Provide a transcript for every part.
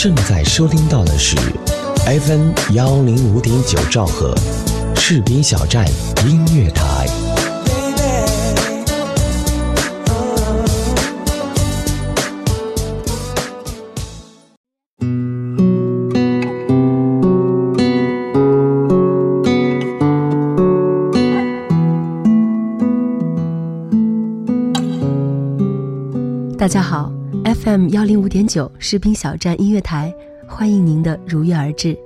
正在收听到的是 FM 幺零五点九兆赫，赤兵小站音乐台。大家好，FM 幺零五点九士兵小站音乐台，欢迎您的如约而至，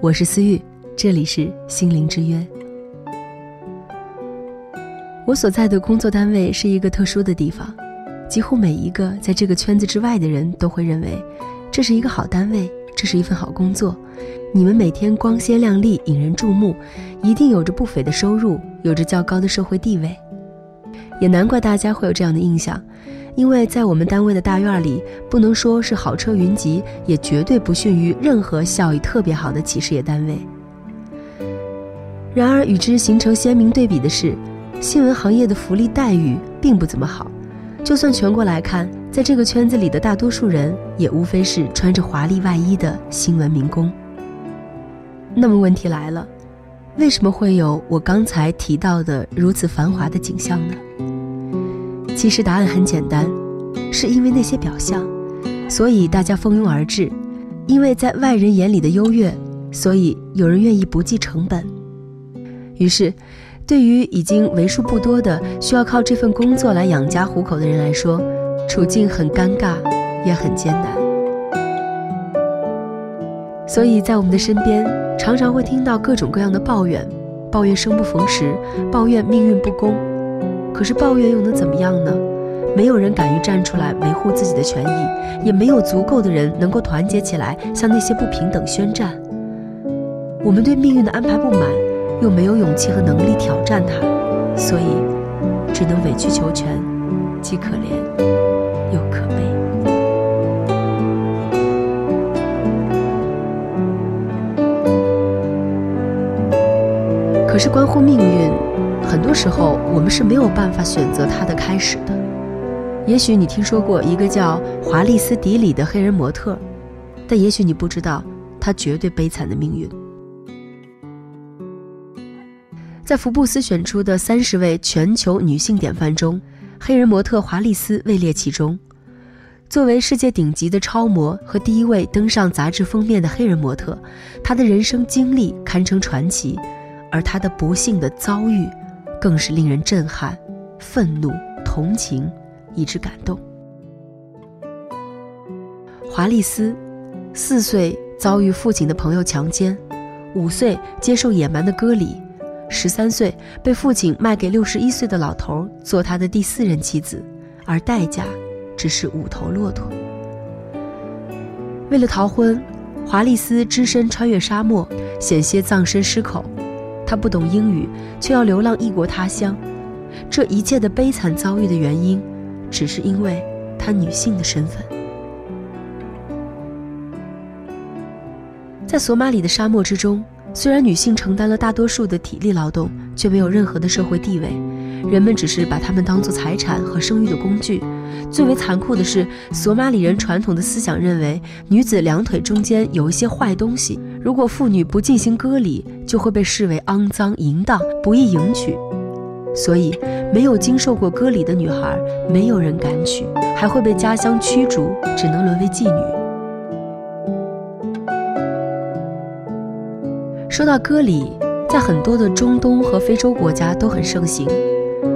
我是思玉，这里是心灵之约。我所在的工作单位是一个特殊的地方，几乎每一个在这个圈子之外的人都会认为，这是一个好单位，这是一份好工作。你们每天光鲜亮丽，引人注目，一定有着不菲的收入，有着较高的社会地位。也难怪大家会有这样的印象。因为在我们单位的大院里，不能说是好车云集，也绝对不逊于任何效益特别好的企事业单位。然而，与之形成鲜明对比的是，新闻行业的福利待遇并不怎么好。就算全国来看，在这个圈子里的大多数人，也无非是穿着华丽外衣的新闻民工。那么问题来了，为什么会有我刚才提到的如此繁华的景象呢？其实答案很简单，是因为那些表象，所以大家蜂拥而至；因为在外人眼里的优越，所以有人愿意不计成本。于是，对于已经为数不多的需要靠这份工作来养家糊口的人来说，处境很尴尬，也很艰难。所以在我们的身边，常常会听到各种各样的抱怨：抱怨生不逢时，抱怨命运不公。可是抱怨又能怎么样呢？没有人敢于站出来维护自己的权益，也没有足够的人能够团结起来向那些不平等宣战。我们对命运的安排不满，又没有勇气和能力挑战它，所以只能委曲求全，既可怜又可悲。可是关乎命运。很多时候，我们是没有办法选择它的开始的。也许你听说过一个叫华丽丝·迪里的黑人模特，但也许你不知道她绝对悲惨的命运。在福布斯选出的三十位全球女性典范中，黑人模特华丽丝位列其中。作为世界顶级的超模和第一位登上杂志封面的黑人模特，她的人生经历堪称传奇，而她的不幸的遭遇。更是令人震撼、愤怒、同情，以致感动。华丽丝，四岁遭遇父亲的朋友强奸，五岁接受野蛮的割礼，十三岁被父亲卖给六十一岁的老头做他的第四任妻子，而代价只是五头骆驼。为了逃婚，华丽丝只身穿越沙漠，险些葬身狮口。他不懂英语，却要流浪异国他乡。这一切的悲惨遭遇的原因，只是因为她女性的身份。在索马里的沙漠之中，虽然女性承担了大多数的体力劳动，却没有任何的社会地位。人们只是把她们当作财产和生育的工具。最为残酷的是，索马里人传统的思想认为，女子两腿中间有一些坏东西。如果妇女不进行割礼，就会被视为肮脏淫荡，不易迎娶。所以，没有经受过割礼的女孩，没有人敢娶，还会被家乡驱逐，只能沦为妓女。说到割礼，在很多的中东和非洲国家都很盛行。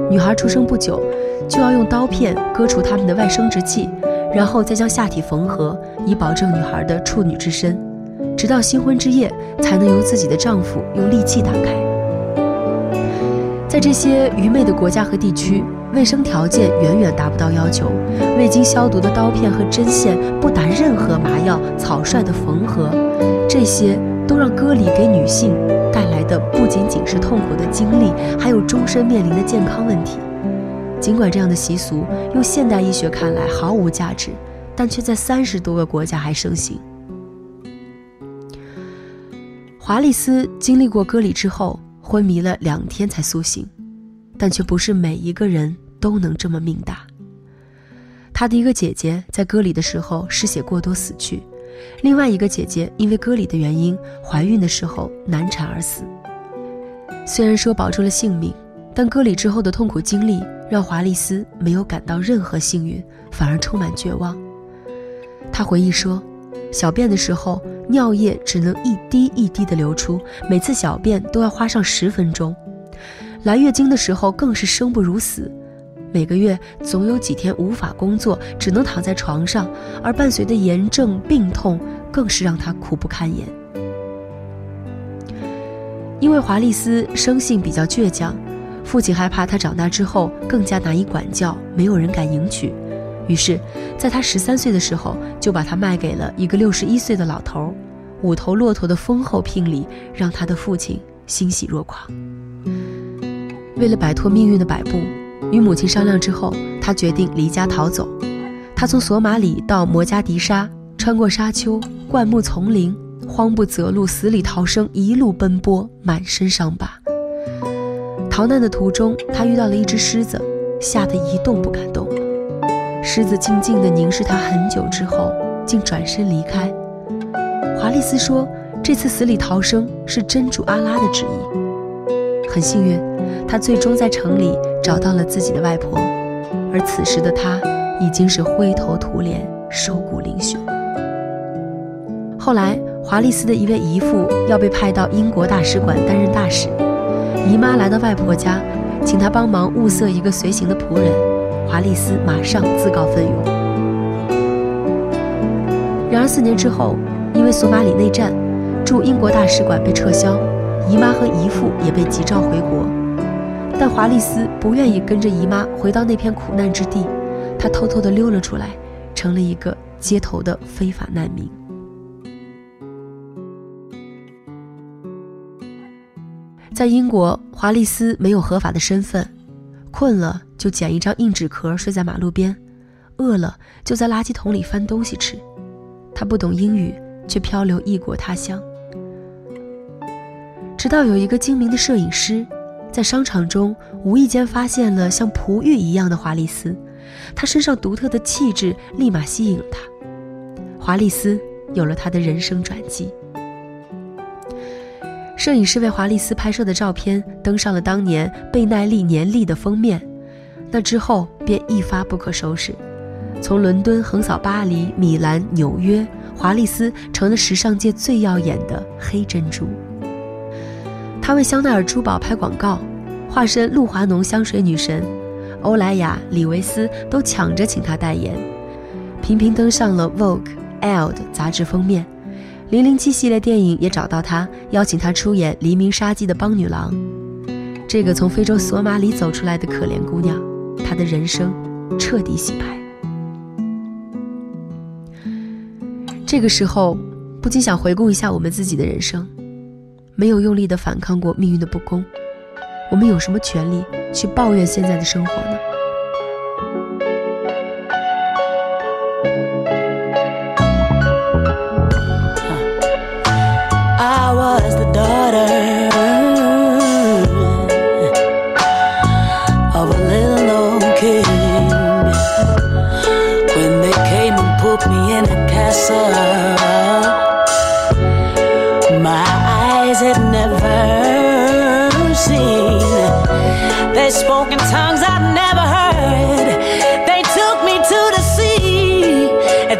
女孩出生不久，就要用刀片割除她们的外生殖器，然后再将下体缝合，以保证女孩的处女之身。直到新婚之夜，才能由自己的丈夫用利器打开。在这些愚昧的国家和地区，卫生条件远远达不到要求，未经消毒的刀片和针线，不打任何麻药，草率的缝合，这些都让割礼给女性带来的不仅仅是痛苦的经历，还有终身面临的健康问题。尽管这样的习俗用现代医学看来毫无价值，但却在三十多个国家还盛行。华丽丝经历过割礼之后，昏迷了两天才苏醒，但却不是每一个人都能这么命大。她的一个姐姐在割礼的时候失血过多死去，另外一个姐姐因为割礼的原因，怀孕的时候难产而死。虽然说保住了性命，但割礼之后的痛苦经历让华丽丝没有感到任何幸运，反而充满绝望。她回忆说，小便的时候尿液只能一滴一滴的流出，每次小便都要花上十分钟。来月经的时候更是生不如死。每个月总有几天无法工作，只能躺在床上，而伴随的炎症病痛更是让他苦不堪言。因为华丽丝生性比较倔强，父亲害怕她长大之后更加难以管教，没有人敢迎娶，于是，在他十三岁的时候就把她卖给了一个六十一岁的老头。五头骆驼的丰厚聘礼让他的父亲欣喜若狂。为了摆脱命运的摆布。与母亲商量之后，他决定离家逃走。他从索马里到摩加迪沙，穿过沙丘、灌木丛林、慌不择路、死里逃生，一路奔波，满身伤疤。逃难的途中，他遇到了一只狮子，吓得一动不敢动。狮子静静地凝视他很久之后，竟转身离开。华丽丝说：“这次死里逃生是真主阿拉的旨意。”很幸运，他最终在城里。找到了自己的外婆，而此时的她已经是灰头土脸、瘦骨嶙峋。后来，华丽丝的一位姨父要被派到英国大使馆担任大使，姨妈来到外婆家，请她帮忙物色一个随行的仆人。华丽丝马上自告奋勇。然而四年之后，因为索马里内战，驻英国大使馆被撤销，姨妈和姨父也被急召回国。但华丽丝不愿意跟着姨妈回到那片苦难之地，她偷偷地溜了出来，成了一个街头的非法难民。在英国，华丽丝没有合法的身份，困了就捡一张硬纸壳睡在马路边，饿了就在垃圾桶里翻东西吃。他不懂英语，却漂流异国他乡，直到有一个精明的摄影师。在商场中，无意间发现了像璞玉一样的华丽丝，她身上独特的气质立马吸引了他。华丽丝有了她的人生转机。摄影师为华丽丝拍摄的照片登上了当年《贝奈利年历》的封面，那之后便一发不可收拾。从伦敦横扫巴黎、米兰、纽约，华丽丝成了时尚界最耀眼的黑珍珠。他为香奈儿珠宝拍广告，化身露华浓香水女神，欧莱雅、李维斯都抢着请她代言，频频登上了 Vogue、Elle 杂志封面。零零七系列电影也找到她，邀请她出演《黎明杀机》的帮女郎。这个从非洲索马里走出来的可怜姑娘，她的人生彻底洗牌。这个时候，不禁想回顾一下我们自己的人生。没有用力的反抗过命运的不公，我们有什么权利去抱怨现在的生活呢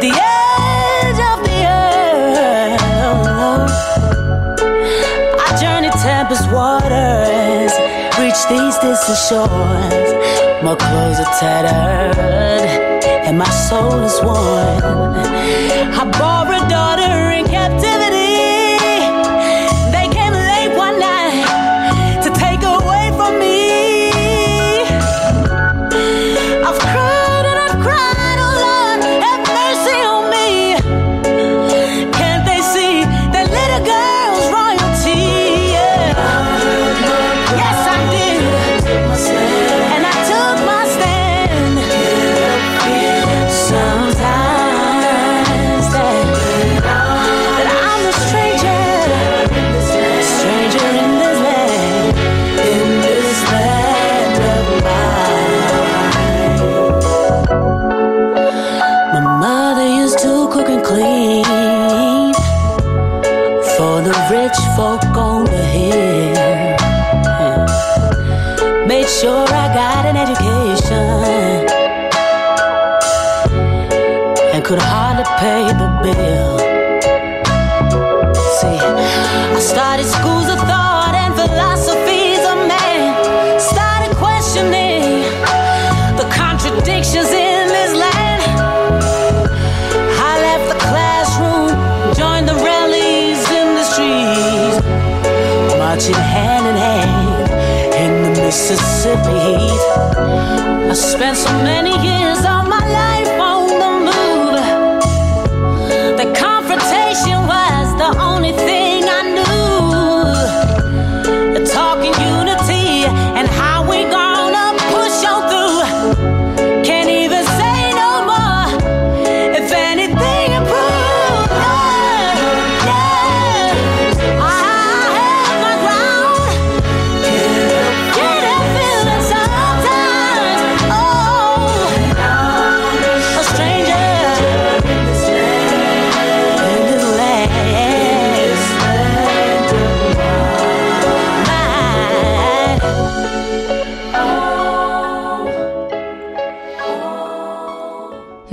the edge of the earth. I journeyed tempest waters, reach these distant shores. My clothes are tattered, and my soul is worn. I bore a daughter mother used to cook and clean for the rich folk over here. Made sure I got an education and could hardly pay the bill. Marching hand in hand in the Mississippi heat. I spent so many years of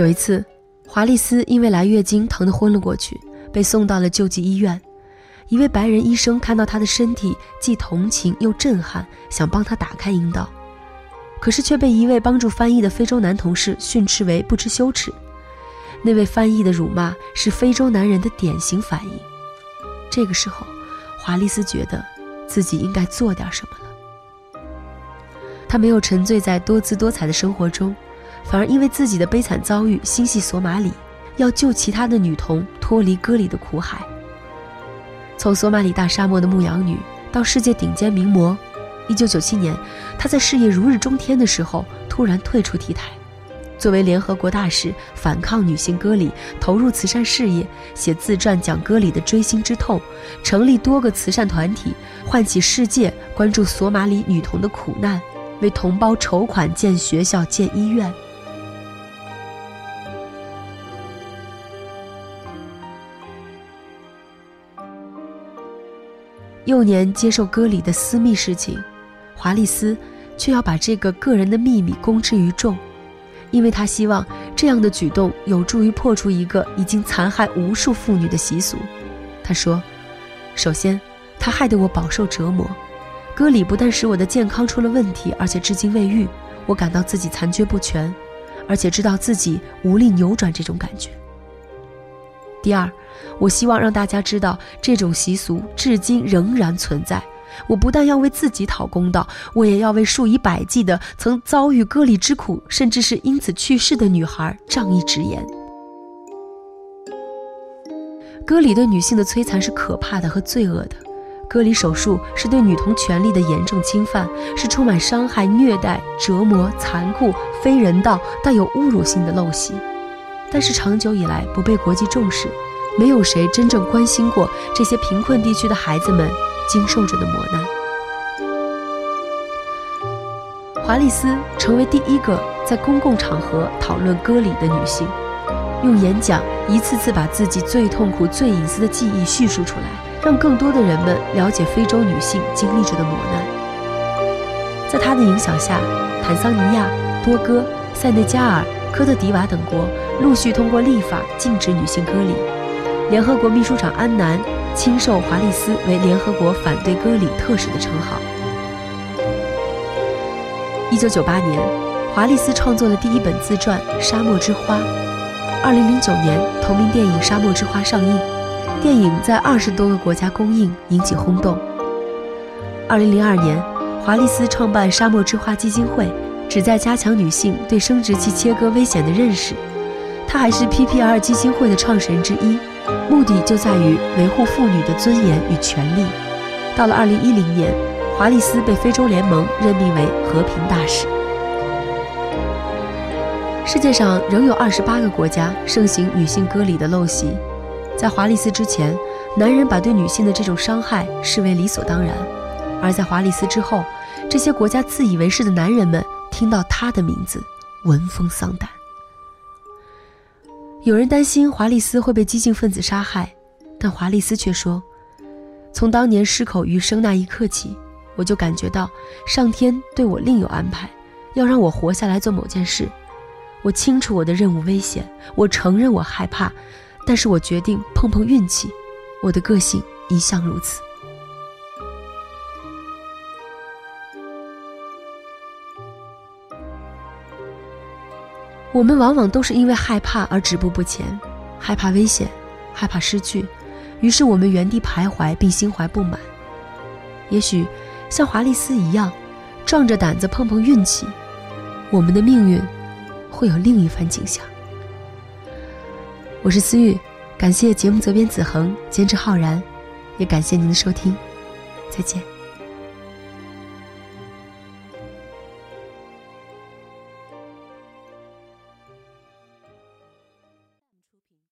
一次，华丽丝因为来月经疼得昏了过去，被送到了救济医院。一位白人医生看到她的身体，既同情又震撼，想帮她打开阴道，可是却被一位帮助翻译的非洲男同事训斥为不知羞耻。那位翻译的辱骂是非洲男人的典型反应。这个时候，华丽丝觉得自己应该做点什么了。她没有沉醉在多姿多彩的生活中。反而因为自己的悲惨遭遇心系索马里，要救其他的女童脱离歌里的苦海。从索马里大沙漠的牧羊女到世界顶尖名模，一九九七年，她在事业如日中天的时候突然退出 T 台，作为联合国大使反抗女性割礼，投入慈善事业，写自传讲割礼的锥心之痛，成立多个慈善团体，唤起世界关注索马里女童的苦难，为同胞筹款建学校、建医院。幼年接受割礼的私密事情，华丽丝却要把这个个人的秘密公之于众，因为他希望这样的举动有助于破除一个已经残害无数妇女的习俗。他说：“首先，他害得我饱受折磨，割礼不但使我的健康出了问题，而且至今未愈。我感到自己残缺不全，而且知道自己无力扭转这种感觉。第二。”我希望让大家知道，这种习俗至今仍然存在。我不但要为自己讨公道，我也要为数以百计的曾遭遇割礼之苦，甚至是因此去世的女孩仗义直言。割礼对女性的摧残是可怕的和罪恶的，割礼手术是对女童权利的严重侵犯，是充满伤害、虐待、折磨、残酷、非人道、带有侮辱性的陋习。但是长久以来不被国际重视。没有谁真正关心过这些贫困地区的孩子们经受着的磨难。华丽丝成为第一个在公共场合讨论割礼的女性，用演讲一次次把自己最痛苦、最隐私的记忆叙述出来，让更多的人们了解非洲女性经历着的磨难。在她的影响下，坦桑尼亚、多哥、塞内加尔、科特迪瓦等国陆续通过立法禁止女性割礼。联合国秘书长安南亲授华丽丝为联合国反对割礼特使的称号。一九九八年，华丽丝创作了第一本自传《沙漠之花》。二零零九年，同名电影《沙漠之花》上映，电影在二十多个国家公映，引起轰动。二零零二年，华丽丝创办沙漠之花基金会，旨在加强女性对生殖器切割危险的认识。她还是 PPR 基金会的创始人之一。目的就在于维护妇女的尊严与权利。到了2010年，华丽丝被非洲联盟任命为和平大使。世界上仍有28个国家盛行女性割礼的陋习。在华丽丝之前，男人把对女性的这种伤害视为理所当然；而在华丽丝之后，这些国家自以为是的男人们听到他的名字，闻风丧胆。有人担心华丽丝会被激进分子杀害，但华丽丝却说：“从当年失口余生那一刻起，我就感觉到上天对我另有安排，要让我活下来做某件事。我清楚我的任务危险，我承认我害怕，但是我决定碰碰运气。我的个性一向如此。我们往往都是因为害怕而止步不前，害怕危险，害怕失去，于是我们原地徘徊并心怀不满。也许像华丽丝一样，壮着胆子碰碰运气，我们的命运会有另一番景象。我是思玉，感谢节目责编子恒，监制浩然，也感谢您的收听，再见。